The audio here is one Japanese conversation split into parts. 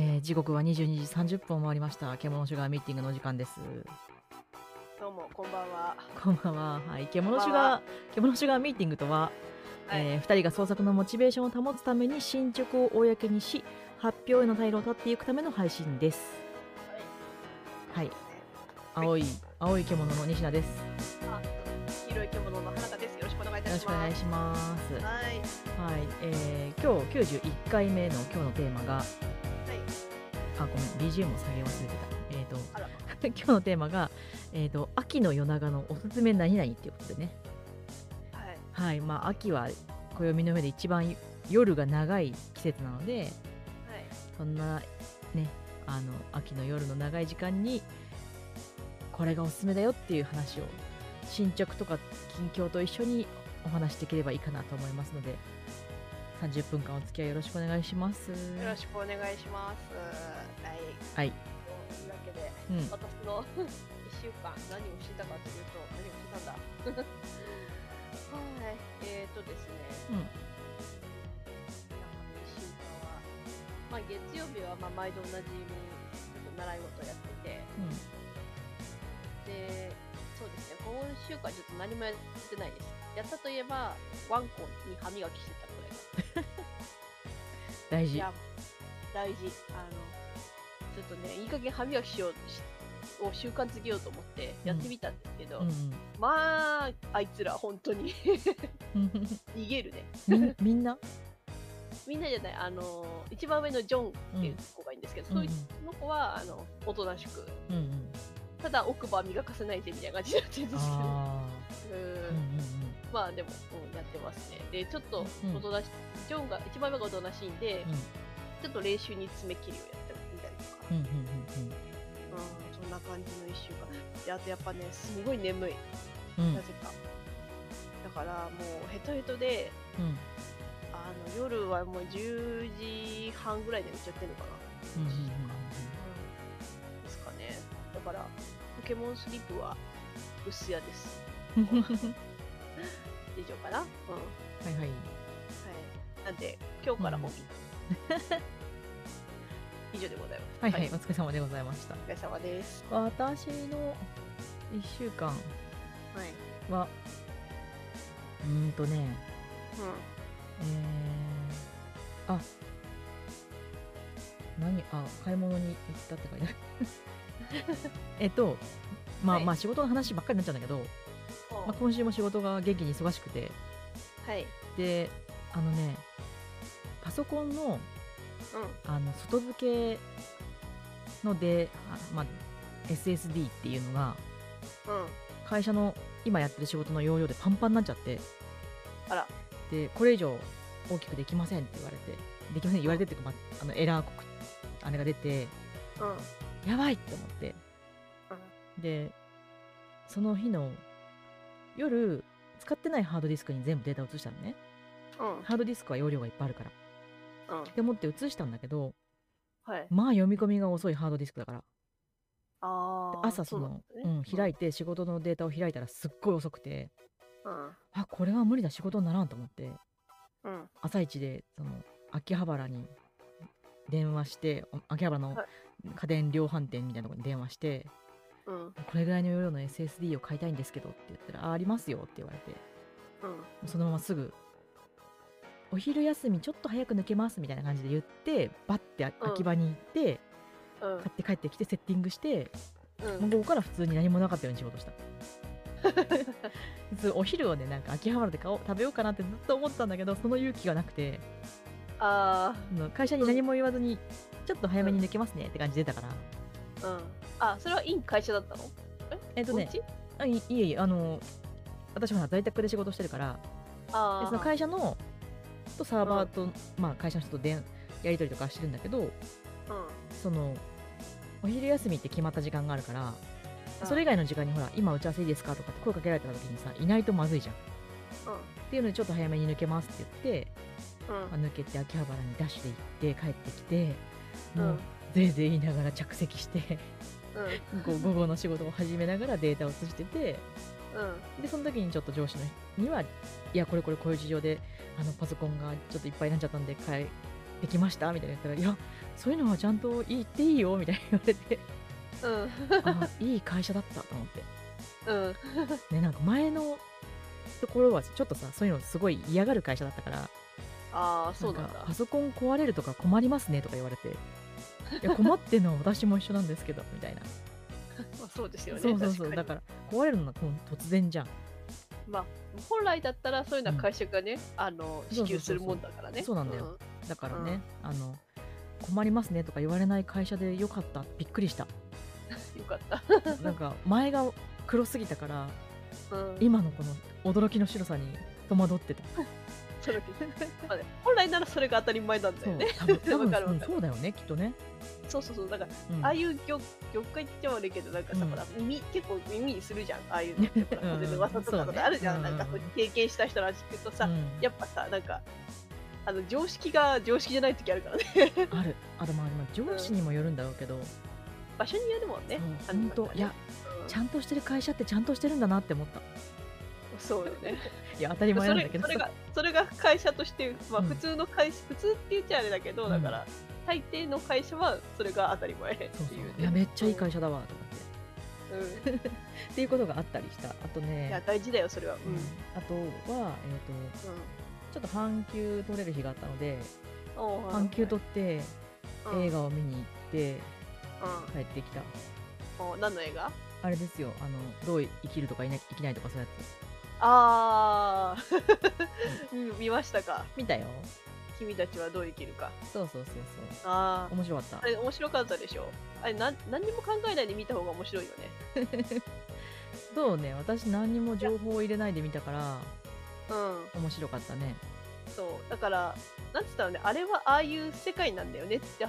えー時刻は22時30分を回りました。獣シュガーミーティングの時間です。どうも、こんばんは。こんばんは。はい。獣シュガー、獣シュガーミーティングとは、はいえー二人が創作のモチベーションを保つために進捗を公にし、発表への退路を断っていくための配信です。はい。青い、青い獣の西田です。あ、黄色い獣の花田です。よろしくお願いいたします。よろしくお願いします。はい。はい。えー今日91回目の今日のテーマが、はい。あ、ごめん、BGM を下げ忘れてた。えっ、と、あら。今日のテーマが、えー、と秋の夜長のおすすめ何々っていうことでねはい。はいまあ秋は暦の上で一番夜が長い季節なのではい。そんなねあの秋の夜の長い時間にこれがおすすめだよっていう話を進捗とか近況と一緒にお話しできればいいかなと思いますので30分間お付き合いよろしくお願いしますよろしくお願いします。はい。はいというわけで、うん私の 一週間何をしてたかというと、何をしてたんだ。はい。えーとですね。うん一週間は、まあ月曜日はまあ毎度おなじみちょっと習い事やってて。で、そうですね、今週間ちょっと何もやってないです。やったといえば、ワンコに歯磨きしてたくらいだ。大事大事。あの、ちょっとね、いい加減歯磨きしようしを習慣づけようと思ってやってみたんですけど、うんうん。まあ、あいつら本当にうん。逃げるね。みんな？みんなじゃない、あの、一番上のジョンっていう子がいいんですけど、うんその子は、あの、おとなしく、うんうん。ただ奥歯磨かせないでみたいな感じになってるんですけど、まあでも、うん、やってますね。で、ちょっとうんおとなし、ジョンが、一番上がおとなしいんで、うん。ちょっと練習に爪切りをうんうんうんうん、そんな感じの一週間。で、あとやっぱね、すごい眠い、うんうんなぜか。だからもうヘトヘトで、うんあの夜はもう10時半ぐらいで寝ちゃってるのかな。うんうんうんうんですかね。だから、ポケモンスリープは薄屋です。うんうん以上かな。うん。はいはいはい。なんで、今日から本気。以上でございます。はいはい、お疲れ様でございましたお疲れ様です。私の1週間はい。はうーんとねうえー、あ何あ買い物に行ったって書いてある えっとまあ、はいまあ仕事の話ばっかりになっちゃうんだけど、ん。まあ、今週も仕事が元気に忙しくてはい。であのねパソコンのうあの外付けので、あまあ、SSD っていうのが。会社の今やってる仕事の容量でパンパンになっちゃってあら。でこれ以上大きくできませんって言われてできません言われてっていうか、まあ、あのエラー告あれが出てうん。やばいって思ってうん。でその日の夜使ってないハードディスクに全部データを移したのねうん。ハードディスクは容量がいっぱいあるからうん。って思って移したんだけどはい。まあ読み込みが遅いハードディスクだからああ。朝そのうん、開いて仕事のデータを開いたらすっごい遅くてうん。あこれは無理だ仕事にならんと思ってうん。朝一でその秋葉原に電話してお秋葉原のはい家電量販店みたいなところに電話して、うん。これぐらいの容量の SSD を買いたいんですけどって言ったらあありますよって言われてうん。そのまますぐお昼休みちょっと早く抜けますみたいな感じで言ってバッて秋葉に行って、うん買って帰ってきてセッティングして、うん。もうここから普通に何もなかったように仕事した 普通お昼をねなんか秋葉原で買おう食べようかなってずっと思ってたんだけどその勇気がなくてあ会社に何も言わずにちょっと早めに抜けますねって感じで出たからあ。うん。あ、それはイン会社だったの？え？っとねあいいえいえあの私は在宅で仕事してるからああ。でその会社のとサーバーと、まあ、会社の人と電やり取りとかしてるんだけどうん。そのお昼休みって決まった時間があるからうんそれ以外の時間にほら今打ち合わせいいですかとかって声かけられた時にさいないとまずいじゃんっうん。ていうのでちょっと早めに抜けますって言って、うんまあ、抜けて秋葉原にダッシュで行って帰ってきてうんもうぜいぜい言いながら着席して午後の仕事を始めながらデータを移しててうん。でその時にちょっと上司のにはいやこれこれこういう事情であのパソコンがちょっといっぱいになっちゃったんで買いできましたみたいな言ったら「いやそういうのはちゃんと言っていいよ」みたいな言われてうん。あいい会社だったと思って。うん。ねなんか前のところはちょっとさそういうのすごい嫌がる会社だったからああそうなんだ。かパソコン壊れるとか困りますねとか言われていや困ってんのは私も一緒なんですけどみたいな。まあそうですよねそうそうそうだから壊れるのは突然じゃん。まあ本来だったらそういうのは会社がね、あのそうそうそうそう支給するもんだからね。そうなんだよ。だからね、あの困りますねとか言われない会社でよかった。びっくりした。う んよかった、なんか前が黒すぎたからうん、今のこの驚きの白さに戸惑ってたそれまあね。本来ならそれが当たり前なんだよね。多分多分 わかるうんそうだよねきっとね、そうそうそうだから、うん。ああいう業業界って悪いけどなんかさ、うん。ほら耳結構耳にするじゃん。ああいうのってほらうん風の噂とかとあるじゃん、うんなんか経験した人の話聞くとさ、うん。やっぱさなんかあの常識が常識じゃない時あるからね。ある。あとまあまあ上司にもよるんだろうけど、場所によるもんね。本当いやうん。ちゃんとしてる会社ってちゃんとしてるんだなって思った。そうよねいや当たりそ前なんだけど。れそれがそれが会社として、まあ、うん。普通の会社、普通って言っちゃあれだけど、うんだから大抵の会社はそれが当たり前ってそうそういう。ねいやめっちゃいい会社だわと思って。うん、う んっていうことがあったりした。あといやね大事だよそれは。うん。うん。あとは、えー、とちょっと半休取れる日があったので半休取ってうん。映画を見に行ってう帰ってきた。何の映画？あれですよ。あのどう生きるとかいな生きないとかそういうやああ、うん、見ましたか？つ見たよ。君たちはどう生きるか。そうそうそうそう。あ面白かった。ああれ面白かったでしょ？あれなん何にも考えないで見た方が面白いよね。そうね。私何にも情報を入れないで見たからうん。面白かったね。そう。だからなんつったらね？あれはああいう世界なんだよねって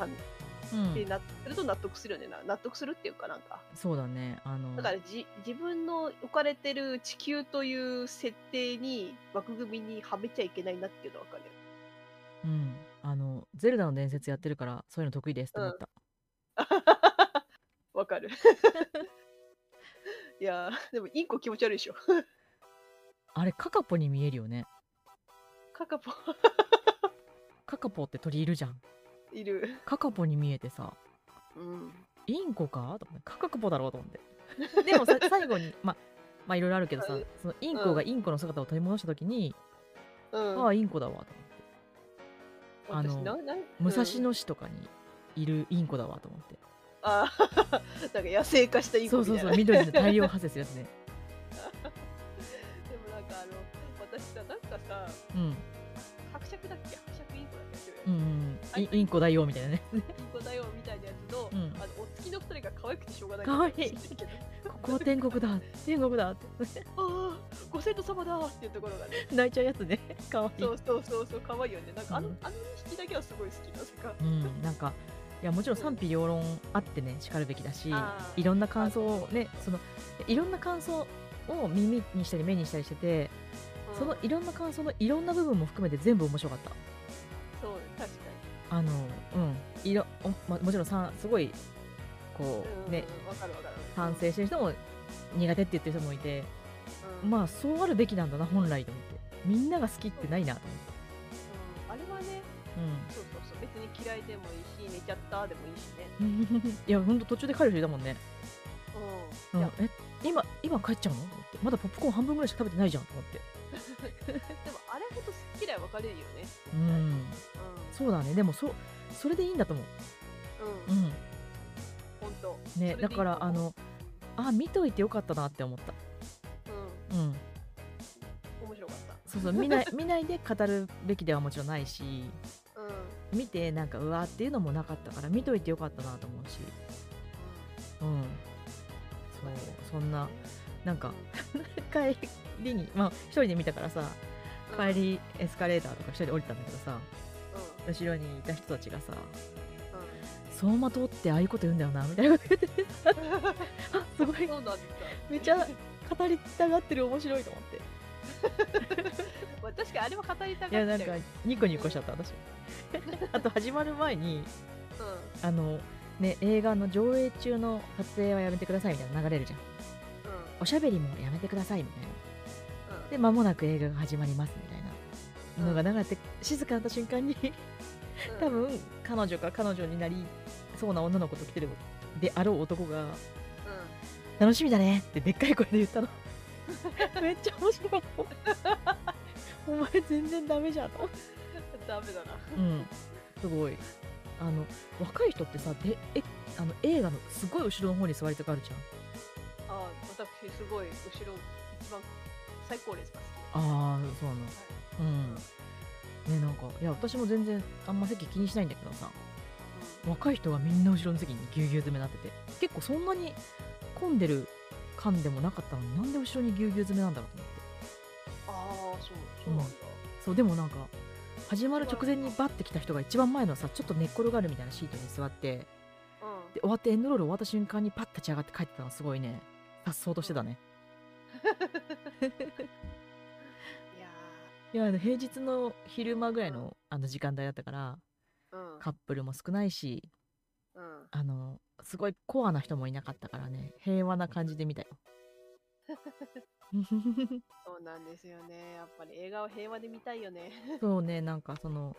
はうん。でなすると納得するよね。な納得するっていうかなんか。そうだね。あの。だからじ自分の置かれてる地球という設定に枠組みにはめちゃいけないなっていうのは分かるよ。うん。あのゼルダの伝説やってるからそういうの得意ですって思った、わかる。いやーでもインコ気持ち悪いでしょ。あれカカポに見えるよね。カカポ。カカポって鳥いるじゃんいる。カカポに見えてさうん。インコか？と思ってカカポだろうと思って。でもさ最後にままあいろいろあるけどさうんそのインコがインコの姿を取り戻した時に、うん。ああインコだわと思って。あの私なな武蔵うん野市とかにいるインコだわと思って、あー。なんか野生化したインそうそコみたいうなそう緑で大量発生するやつね。でもなんかあの私さなんかさうん。伯爵だっけ？うんうんイインコだよみたいなね。インコだよみたいなやつの,、うん。あのお月の二人が可愛くてしょうがない。可愛い。んだけどここは天国だ天国だって。ああご先祖様だっていうところがね。泣いちゃうやつね。かわい。いそうそうそうそう可愛いよね。なんかあの,、うん。あの2匹だけはすごい好きなぜか。うんなんかいやもちろん賛否両論あってねしかるべきだしいろんな感想をねそのいろんな感想を耳にしたり目にしたりしてて、そのうんいろんな感想のいろんな部分も含めて全部面白かったあのうん。いろおまもちろんさすごいこにうね。反省してる人も苦手って言ってる人もいて、うん。まあそうあるべきなんだな本来と思って。みんなが好きってないなとうん。あれはね思そうそうそう。別に嫌いでもいいし寝ちゃったでもいいしね。って、うん、いやほんと途中で帰る人いたもんね、う、うんん。いや、え今今帰っちゃうの？って。まだポップコーン半分ぐらいしか食べてないじゃんと思って。でもあれほど好き嫌い分かれるよね。うんそうだね。でもそそれでいいんだと思う。うん。うん。うん本当。ねだからあのあ見といてよかったなって思った。うん。うん。面白かった。そうそう見ない 見ないで語るべきではもちろんないしうん。見てなんかうわーっていうのもなかったから見といてよかったなと思うし。うん。そうそんななんか 帰りにまあ一人で見たからさ帰りエスカレーターとか一人で降りたんだけどさ。うん後ろにいた人たちがさうん。走馬灯ってああいうこと言うんだよなみたいなこと言ってて あすごい。めっちゃ語りたがってる面白いと思って。まあ確かにあれは語りたがっいやなんかニコニコしちゃった私。あと始まる前にうん。あのね映画の上映中の撮影はやめてくださいみたいなの流れるじゃん。うん。おしゃべりもやめてくださいみたいな。うん。で間もなく映画が始まりますみたいなのが流れて静かになった瞬間に多分彼女か彼女になりそうな女の子と来てるであろう男がうん「楽しみだね」ってでっかい声で言ったの。めっちゃ面白いお前全然ダメじゃんと。ダメだな。うん。すごい。あの若い人ってさでえあの映画のすごい後ろの方に座りたがるじゃん。あ私すごい後ろ一番最高列が好きああそうなのうん。ねなんかいや私も全然あんま席気にしないんだけどさ。若い人がみんな後ろの席にぎゅうぎゅう詰めになってて。結構そんなに混んでる感でもなかったのになんで後ろにぎゅうぎゅう詰めなんだろうと思って。ああそうそうなんだ、そうでもなんか始まる直前にバッて来た人が一番前のさちょっと寝っ転がるみたいなシートに座ってうん。で終わってエンドロール終わった瞬間にパッて立ち上がって帰ってたのがすごいね。さっそうとしてたね いや平日の昼間ぐらいのあの時間帯だったからーうん。カップルも少ないしうん。あのすごいコアな人もいなかったからね平和な感じで見たよ。そうなんですよね。やっぱり映画は平和で見たいよね。そうねなんかその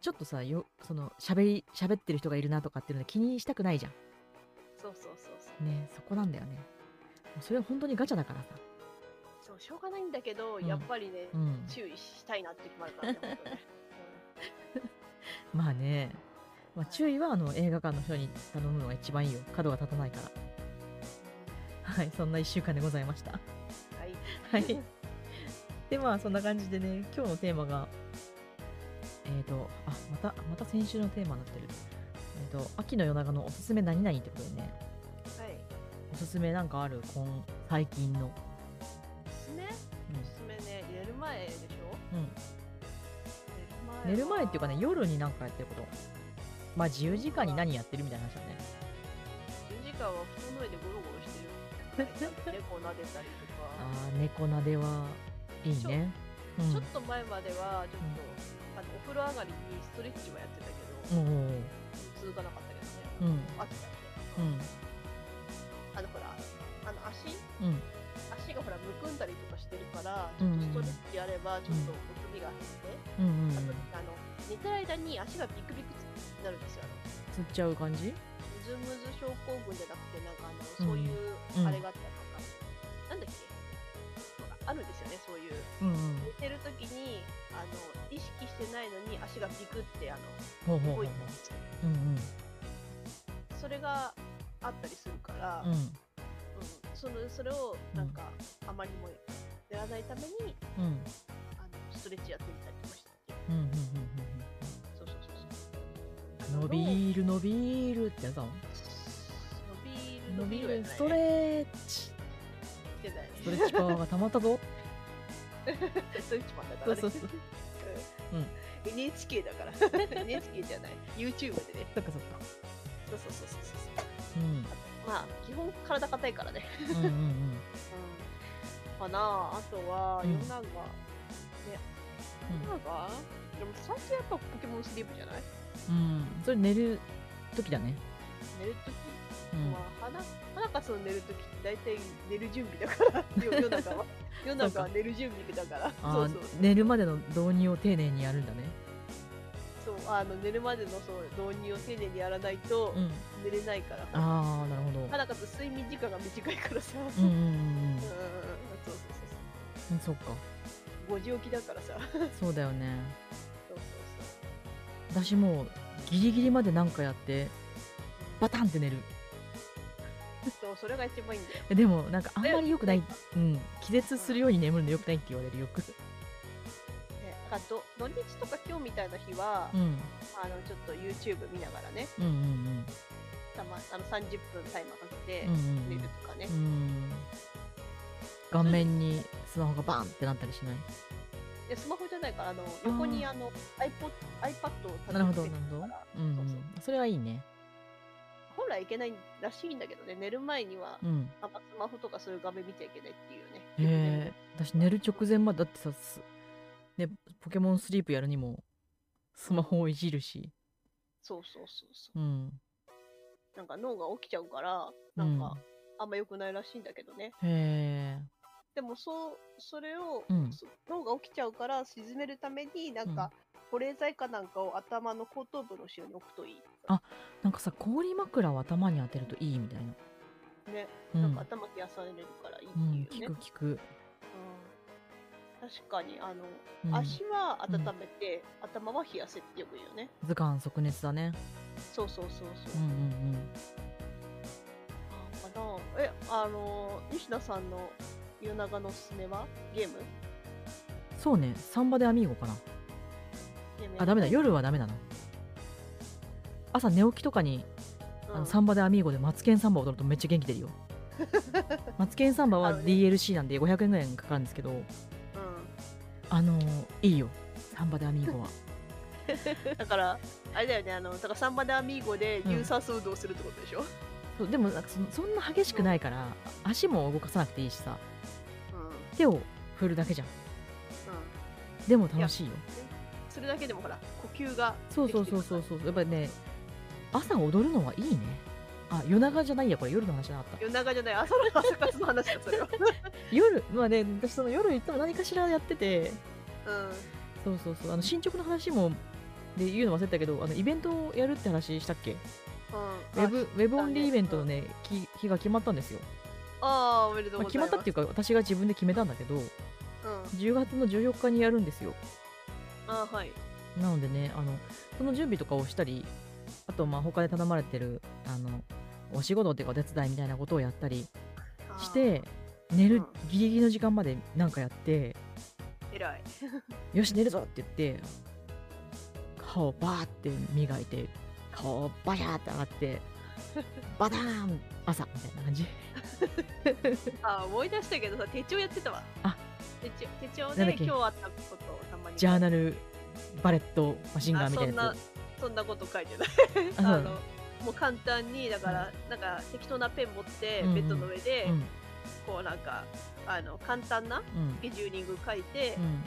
ちょっとさよその喋り喋ってる人がいるなとかっていうので気にしたくないじゃそうそうそうそう。んねそこなんだよね。それは本当にガチャだからさそうしょうがないんだけど、うん。やっぱりね、うん。注意したいなって決まるからね まあね、まあ、注意はあの映画館の人に頼むのが一番いいよ。角が立たないから。はいそんな1週間でございました。うんはい。はい。でまあそんな感じでね今日のテーマがえっ、とあまたまた先週のテーマになってる。えっ、と秋の夜長のおすすめ何々ってことでね。はい。おすすめなんかある？今最近のうん、うん、寝る前っていうかね夜になんかやってること。まあ自由時間に何やってるみたいな話だね。10時間は布団の上でゴロゴロしてる。よ猫撫でたりとか。あー猫なではいいね。うん。ちょっと前まではちょっと、あのお風呂上がりにストレッチもやってたけど、続かなかったけうどね、ん。飽きちゃって、うん。あのほらあの足？うん。足がほらむくんだりとかしてるからちうん。ょっとストレッチやればちょっとむくみが減って、うんうん。うんあとあの寝てる間に足がビクビクになるんですよつっちゃう感じ？ムズムズ症候群じゃなくてなんかあのうんそういううん。あれがあったりとか、なんだっけ？あるんですよねそういう。うんうん。寝てる時にあの意識してないのに足がビクってあの動いてるんですよ。うんそれがあったりするから、うん。うん。うんそのそれをなんか、あまりもやらないためにうん。うんあのストレッチやってみたりとかしてうんうんそうそうそうそうう。ん伸びる伸びるってやつだもん。伸びる伸びるストーレッチチしてないストレッチパワーがたまったぞ。ストレッチマンだから。ねそうそうそう。うん。うん。NHK だから。NHK じゃない。YouTube でね。そっかそっか。そうそうそうそうそう。うん。まあ基本体硬いからね。うんうんうんうんかな。ああとはうん。夜長、ね。夜長でも最近やっぱポケモンスリープじゃない？うん。それ寝る時だね。寝るとき、うん。まあ花花香さん寝るときって大体寝る準備だから。夜 夜中は。夜中は寝る準備だから。そうそう寝るまでの導入を丁寧にやるんだね。そうあの寝るまでのそう導入を丁寧にやらないとうん。寝れないから、ああなるほど。花香さん睡眠時間が短いからさ。うんうんうんうんそっか。そう5時起きだからさ。そうそうだよね。そう私もうギリギリまでなんかやってバタンって寝る。そうそうそれが一番いいんだよ。えでもなんかあんまり良くない、うん、気絶するように眠るの良くないって言われるよくねだからど土日とか今日みたいな日は、うん。あのちょっと YouTube 見ながらね。うんうんたまあの30分タイマーかけてうんうん寝るとかね、うんうん。顔面にスマホがバンってなったりしない？でスマホじゃないからあの横にあの iPod, iPad を立ててなるほどなるほど。うんそうそれはいいね。本来いけないらしいんだけどね。寝る前にはうん。あんまスマホとかそういう画面見ちゃいけないっていうね。へえ私寝る直前までだってさすねポケモンスリープやるにもスマホをいじるし。そうそうそうそう。うん。なんか脳が起きちゃうからなんかあんま良くないらしいんだけどね、うん、へえでもそうそれを、うん。そ脳が起きちゃうから沈めるためになんか、保冷剤かなんかを頭の後頭部の後ろに置くといい。あなんかさ氷枕を頭に当てるといいみたいな。ね、うん。なんか頭冷やされるからいいってうんいうね。聞く聞く、うん、確かにあの、うん、足は温めて、頭は冷やせってよく言うよね。図鑑即熱だね。そうそうそうそう。う。んうんあかなえ、あの、西田さんの夜長のおすすめは？ゲーム？うんそうね。サンバでアミーゴかな。ゲームあダメだ。夜はダメだな朝寝起きとかにあのサンバでアミーゴでマツケンサンバ踊るとめっちゃ元気出るよ。マツケンサンバは DLC なんで500円ぐらいかかるんですけどうん。あのーいいよ。サンバでアミーゴは。だから、あれだよね、あの、だからサンバでアミーゴで有酸素運動するってことでしょ、そうでもなんかそのそんな激しくないから足も動かさなくていいしさ。手を振るだけじゃん。でも楽しいよ。それだけでもほら、呼吸がそうそうそうそうそう。やっぱりね朝踊るのはいいね。あ夜長じゃないやこれ。夜の話なかった。夜長じゃない、朝の朝活の話だ、それは。夜まあね私その夜行っても何かしらやってて。うん。そうそうそう。あの進捗の話もで言うの忘れたけどあのイベントをやるって話したっけ？ウうん。ェブウェブオンリーイベントのね、日日が決まったんですよ、ああー、おめでとうまあ、ございます。決まったっていうか私が自分で決めたんだけどうん。10月の14日にやるんですよあーはい。なのでねあのその準備とかをしたりあとまあ他で頼まれてるあのお仕事っていうかお手伝いみたいなことをやったりして寝るうんギリギリの時間までなんかやって偉い。よし寝るぞって言って顔バーって磨いて顔バヤーって上がって バターン朝みたいな感じ。あー思い出したけどさ、手帳やってたわ。あ。手帳手帳で今日あったことをたまに。ジャーナルバレットマシンガンみたいなやあそんなそんなこと書いてない。つ ああのもう簡単にだから、なんか適当なペン持って、ベッドの上で、うん。こうなんかあの簡単なうん。スケジューリング書いて、うん。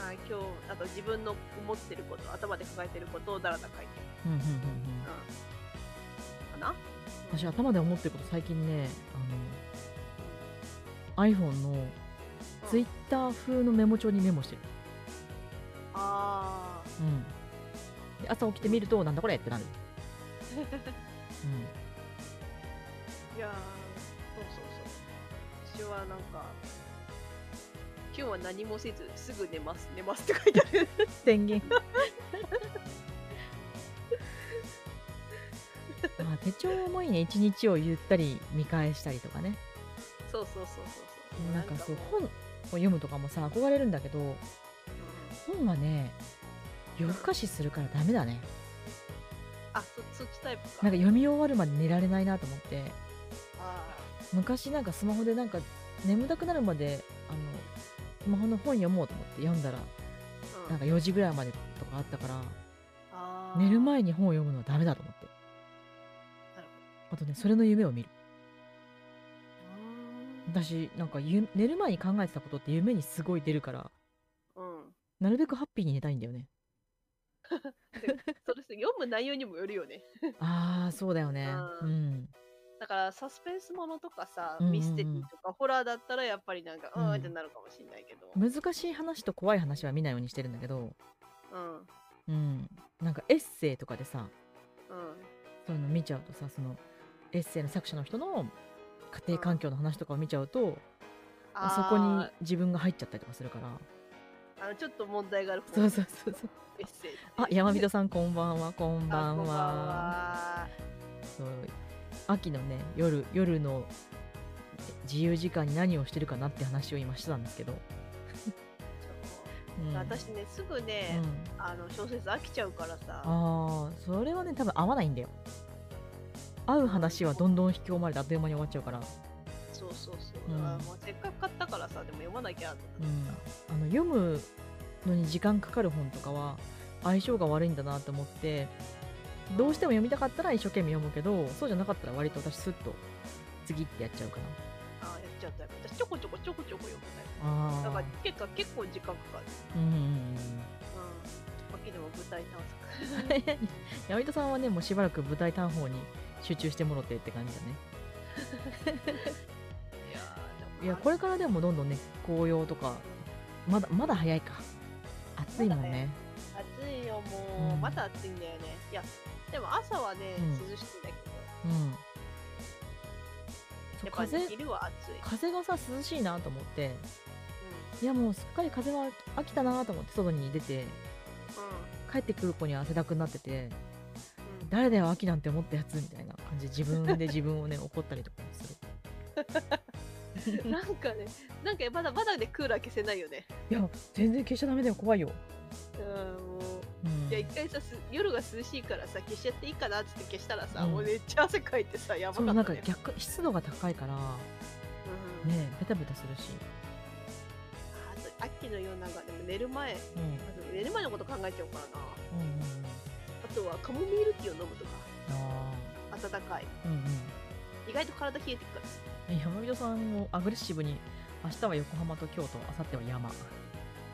あ今日あと自分の思ってること頭で抱えてることをだらだら書いてる、うんうんうん。うんな。私頭で思ってること最近ねあの iPhone のツイッター風のメモ帳にメモしてる、あうん、で朝起きてみるとなんだこれってなる、ー うん、いやーそうそうそう。私はなんか今日は何もせずすぐ寝ます寝ますって書いてある。宣言手帳もいいね。一日をゆったり見返したりとかね。そうそうそうそうそう。なんかそうも本を読むとかもさ憧れるんだけどうん。本はね夜更かしするからダメだね。あそそっちタイプか。なんか読み終わるまで寝られないなと思って。あ昔なんかスマホでなんか眠たくなるまであのスマホの本読もうと思って読んだらー、うん。なんか4時ぐらいまでとかあったから寝る前に本を読むのはダメだと思あとねそれの夢を見る。私なんかゆ寝る前に考えてたことって夢にすごい出るから。うん。うんなるべくハッピーに寝たいんだよね。それ読む内容にもよるよね。ああそうだよね。ううん。んだからサスペンスものとかさ、うんうんうん。ミステリーとかホラーだったらやっぱりなんかううんーんってなるかもしれないけど。難しい話と怖い話は見ないようにしてるんだけど。うん。うん。うんなんかエッセイとかでさそういうの見ちゃうとさそのエッセイの作者の人の家庭環境の話とかを見ちゃうと、あそこにー自分が入っちゃったりとかするから。あのちょっと問題がある方そうそうそうそう。エッセイあ山人さんこんばんはこんばんあこんばんは。はそう秋のね夜夜の自由時間に何をしてるかなって話を今してたんですけど、私ねすぐうね、ん、あの小説飽きちゃうからさ。ああそれはね多分合わないんだよ合う話はどんどん引き込まれてあっという間に終わっちゃうから、そうそうそう、うん。あもうせっかく買ったからさでも読まなきゃとう思ってん、あの読むのに時間かかる本とかは相性が悪いんだなと思ってどうしても読みたかったら一生懸命読むけどそうじゃなかったら割と私スッと次ってやっちゃうかあやっちゃうタイプ私ちょこちょこちょこちょこ読むタイプ。なあだからー結構結構時間かかる。うんうんうんうん。秋でも舞台探索。うん山人さんはねもうしばらく舞台探訪に集中してもろてって感じだね。いやこれからでもどんどんね紅葉とかまだまだ早いか。暑いもんね。暑いよもう、うん。まだ暑いんだよね。いやでも朝はね、うん。涼しいんだけうん。どやっぱ、ね、風昼は暑い、風がさ涼しいなと思って。いやもうすっかり風は飽きたなと思って外に出てうん。うん帰ってくる子には汗だくになってて。うん誰だよ秋なんて思ったやつみたいな感じ。で自分で自分をね 怒ったりとかもする。なんかねなんかまだまだねクーラー消せないよね。いや全然消しちゃダメだよ怖いよ、うんもう。うん。いや一回さす夜が涼しいからさ消しちゃっていいかなっつって消したらさ、うん。もうめっちゃ汗かいてさやばかかったね。逆湿度が高いからうん。ねベタベタするし、あと秋の夜長でも寝る前。うん、寝る前のこと考えちゃおうからな。うんとはカモミールティーを飲むとか。あ温かい。ーうんうん。意外と体冷えてくから。山人さんもアグレッシブに明日は横浜と京都明後日は山。ね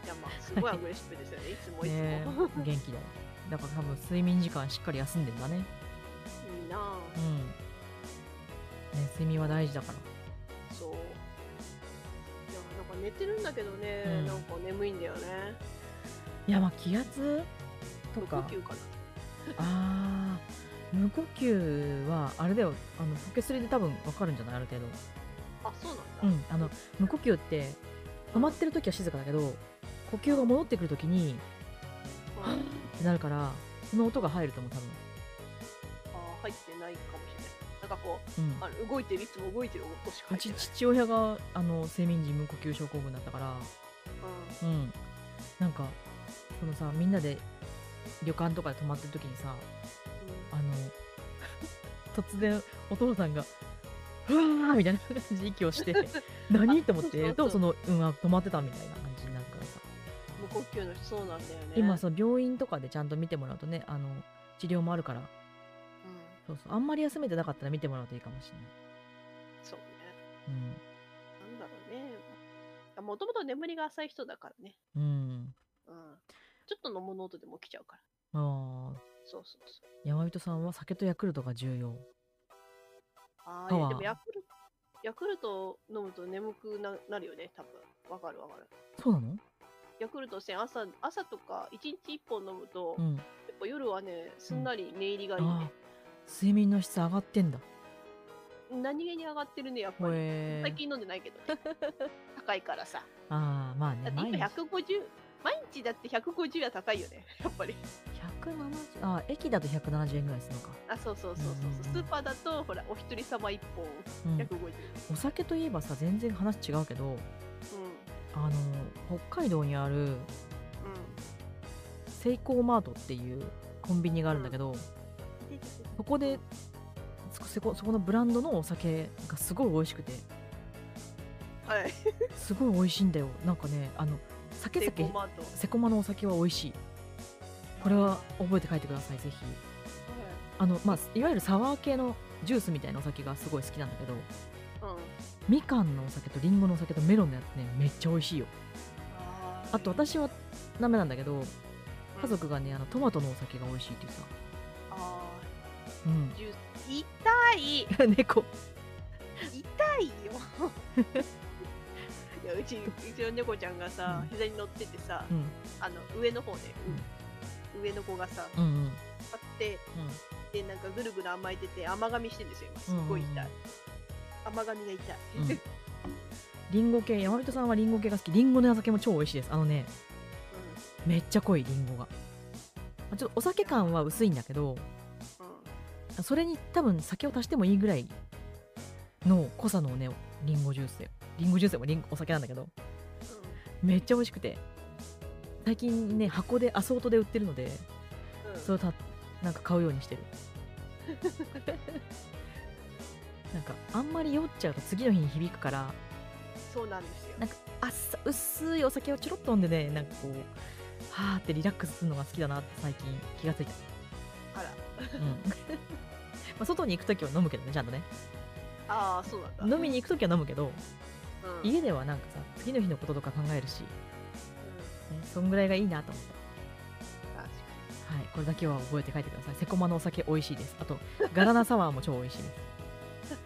いやまあすごいアグレッシブですよね。いつもいつも、え元気だよだから多分睡眠時間しっかり休んでんだね。いいなあ。うん。ね睡眠は大事だから。そう。いやなんか寝てるんだけどね、うん。なんか眠いんだよね。いやまあ気圧と無呼か吸かなあー無呼吸はあれだよ。あのポケスリで多分わかるんじゃない？ある程度。あそうなんだ、うんあの無呼吸って止まってる時は静かだけど呼吸が戻ってくる時にうん。ってなるからその音が入ると思う多分。あ入ってないかもしれない。なんかこううん。あの動いてるいつも動いてる音しかうち父親があの睡眠時無呼吸症候群だったから。ううん。なんかそのさみんなで旅館とかで泊まってる時にさん。あの 突然お父さんが「うわー!」みたいな感じで息をして 何？と思ってとその、うん、あ止まってたみたいな感じになるからさ。無呼吸の人そうなんだよね。今その病院とかでちゃんと見てもらうとねあの治療もあるから。うん。そうそう。あんまり休めてなかったら見てもらうといいかもしそうね。れないなんだろうね。もともと眠りが浅い人だからね。うんうんうんちょっと飲むノートでも起きちゃうから。ああそうそうそう。山人さんは酒とヤクルトが重要。ああでもヤクルヤクルト飲むと眠くななるよね。多分。わかるわかる。そうなの？ヤクルト1000朝朝とか1日1本飲むと、やっうんぱ夜はねすんなり寝入りがいいあね、ー。睡眠の質上がってんだ。何気に上がってるねやっぱり、最近飲んでないけどね。高いからさ。ああまあねだって今毎日。150毎日だって150は高いよね やっぱり。170あ駅だと170円ぐらいするのか、あそうそうそうそう,、うんう。んうん。スーパーだとほらお一人様1本うん。150お酒といえばさ全然話違うけどうん。あの北海道にあるうん。セイコーマートっていうコンビニがあるんだけど、そこでそそこそこのブランドのお酒がすごい美味しくて。はい。すごい美味しいんだよ。なんかねあの酒セコーマートセコマのお酒は美味しい。これは覚えて帰ってくださいぜひ。あのまあいわゆるサワー系のジュースみたいなお酒がすごい好きなんだけどうん。みかんのお酒とりんごのお酒とメロンのやつねめっちゃ美味しいよ。あと私はダメなんだけどうん。家族がねあのトマトのお酒が美味しいっていうさ。あうん。痛い。猫。痛いよ いやうちうちの猫ちゃんがさ、うん。膝に乗っててさ、うん。あの上の方で、上の子がさうんうん。あってでなんかぐるぐる甘えてて甘噛みしてんですよ。今すっごい痛い、甘噛みが痛い、うん。うんりんご系山人さんはりんご系が好き。りんごのお酒も超美味しいです。あのねめっちゃ濃いりんごが。あちょっとお酒感は薄いんだけどうん。うんそれに多分酒を足してもいいぐらいの濃さのねりんごジュースでりんごジュースでもりんお酒なんだけどめっちゃ美味しくて最近ね箱でアソートで売ってるのでそれをたなんか買うようにしてる。なんかあんまり酔っちゃうと次の日に響くからそうなんですよ。なんかあっさ薄いお酒をちょろっと飲んでねなんかこうはーってリラックスするのが好きだなって最近気がついた、あら。うん。まあ外に行く時は飲むけどねちゃんとね。ああそうなんだ。飲みに行く時は飲むけどうん。家ではなんかさ次の日のこととか考えるし、ね、うん。そんぐらいがいいなと思って。確かはいこれだけは覚えて帰ってください。セコマのお酒美味しいです。あとガラナサワーも超美味しいです。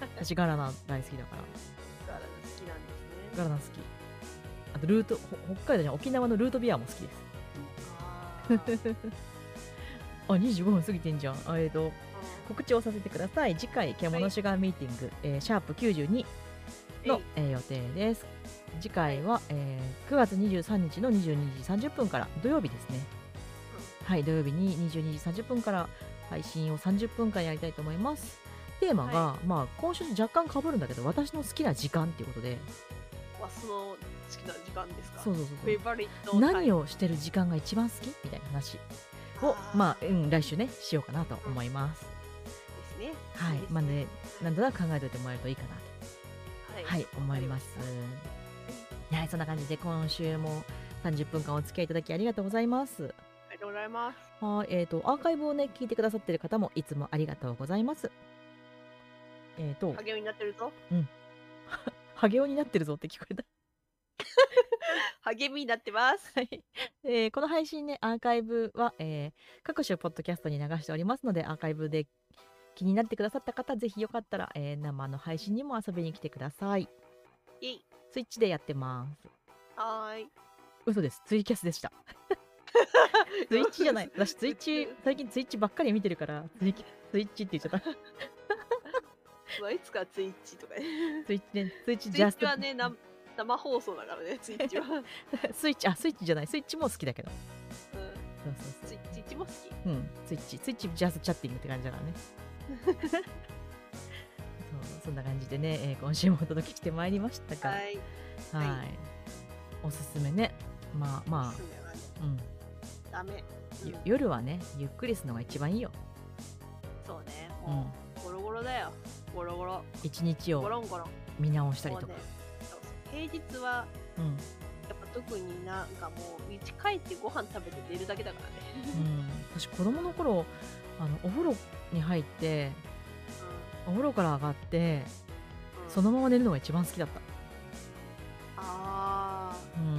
私ガラナ大好きだから。にガラナ好きなんですね。ガラナ好き。あとルートほ北海道じゃ沖縄のルートビアも好きです。あ あ25分過ぎてんじゃん。あえっ、と告知をさせてください。次回獣シュガーミーティング、えーシャープ92の、えー予定です。次回は、えー9月23日の22時30分から土曜日ですね。はい土曜日に22時30分から配信を30分間やりたいと思います。テーマが、まあ今週と若干かぶるんだけど私の好きな時間っていうことで。わその好きな時間ですか？そうそうそう何をしてる時間が一番好きみたいな話をまあ、うん、来週ねしようかなと思います、ですね。はい。ね。まあねなんとなく考えておいてもらえるといいかな。とはいはい、思います。はい、そんな感じで今週も30分間お付き合いいただきありがとうございます。ありがとうございますはい、えっ、と、アーカイブをね、聞いてくださってる方もいつもありがとうございます。えっ、と、励みになってるぞハゲオになってるぞって聞こえた。励みになってますはい、えーこの配信ね、アーカイブは、えー各種ポッドキャストに流しておりますので、アーカイブで気になってくださった方、ぜひよかったら、えー生の配信にも遊びに来てください。イェイスイッチでやってます。はーい嘘です。ツイキャスでした。ツイッチじゃない。私ツイッチ、最近ツイッチばっかり見てるから、ツイキツイッチって言っちゃった。まあいつかツイッチとかねツイッチね、ツイッチツイジャストッチはねな生放送だからねツイッチは、うん、スイッチ、あ、スイッチじゃない。スイッチも好きだけど。そうそうツイツイッチも好きそう。うん、ツイッチ、ツイッチジャストチャッティングって感じだからね。そう、そんな感じでね、えー今週もお届けしてまいりましたが、はい。はい。はい。おすすめね。まあまおすすめはね。あ、うん。ダメ、夜はね、ゆっくりするのが一番いいよ。そうね。うん。ゴロゴロだよ。ゴロゴロ。一日をゴロンゴロン。見直したりとか。もう。ねそうそう。平日はうん。やっぱ特になんかもう家帰ってご飯食べて寝るだけだからね。うん、私子供の頃あのお風呂に入ってお風呂から上がってそのまま寝るのが一番好きだった、ああうん、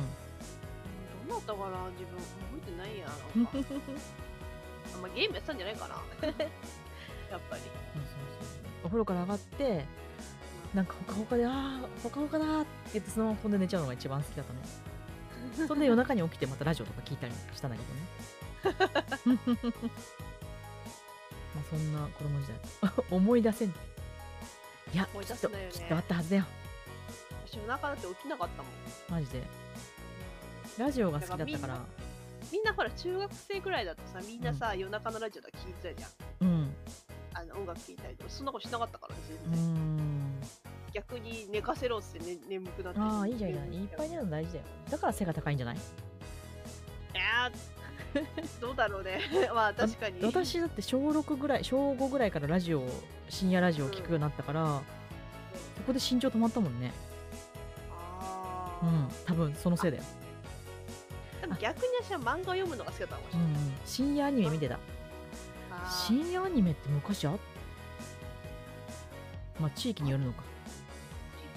どうだったかな自分。覚えてないやなんか。あんまゲームやってたんじゃないかな。やっぱり。そうそうそう。お風呂から上がってなんかほかほかでああほかほかだーって言ってそのまま布団で寝ちゃうのが一番好きだったねそんで夜中に起きてまたラジオとか聞いたりしたんだけどね。ま あそんな子供時代。思い出せんい。や思いきっと出せないよね。きっとあったはずだよ。私お腹だって起きなかったもん。マジで。ラジオが好きだったから。みんなほら中学生ぐらいだとさみんなさ、夜中のラジオとか聞いてたじゃん。うん。あの音楽聴いたりとか。そんなことしなかったから全然、ん。逆に寝かせろって、ね、眠くなって。ああいいじゃんいいじゃん。眠いっぱい寝るの大事だよ。だから背が高いんじゃない？いやー どうだろうね。まあ確かに。私だって小6ぐらい小5ぐらいからラジオ深夜ラジオを聞くようになったから、そこで身長止まったもんね。あー。うん多分そのせいだよ、でも逆に私は漫画を読むのが好きだったかもしれない、うん、深夜アニメ見てた。深夜アニメって昔あっまあ地域によるのか。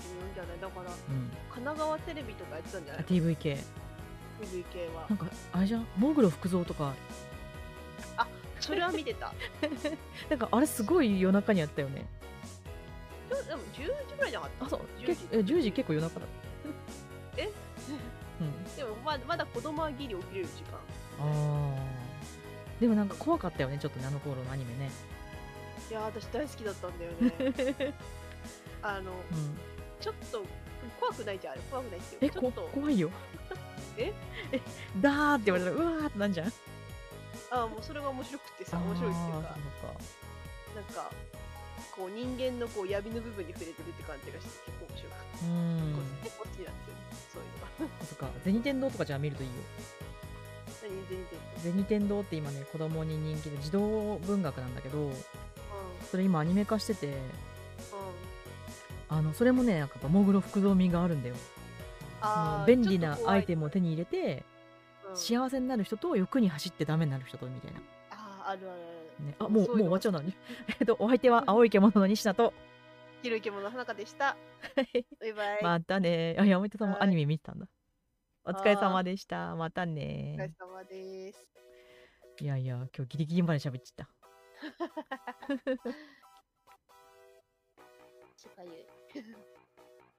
地域によるんじゃない？だからうん。神奈川テレビとかやってたんじゃあない TV 系 ?TV 系はなんかあれじゃん？モグロ福蔵とか。それは見てた。なんかあれすごい夜中にやったよね。でもでも10時ぐらいじゃなかった？あそう。10結え10時結構夜中だ え？うん。でもまだまだ子供はギリ起きれる時間。あー。でもなんか怖かったよねちょっとねあの頃のアニメね。いやー私大好きだったんだよね。あのうん。ちょっと怖くないじゃんあれ。怖くないっていえちょっと怖いよええだーって言われたらうわーってなんじゃん。あーもうそれが面白くてさ面白いっていうか。なんかこう人間のこう闇の部分に触れてるって感じがして結構面白かった、そうん。結構好きなんですよそういうのが。そっか銭天堂とかじゃあ見るといいよ。何？全然銭天堂って今ね子供に人気で児童文学なんだけどうん。うんそれ今アニメ化しててあのそれもねなんかやっぱモグロ福蔵味があるんだよあー便利なアイテムを手に入れてうん。幸せになる人と欲に走ってダメになる人とみたいな、あーあるある。あるね、あもうもう終わっちゃうのに えっとお相手は青い獣の西田と。ひろいけもの花香でした。バイバイ、またね。あ山本さんもはいアニメ見てたんだ。お疲れ様でした。またお疲れね様です。いやいや今日ギリギリまで喋っちゃった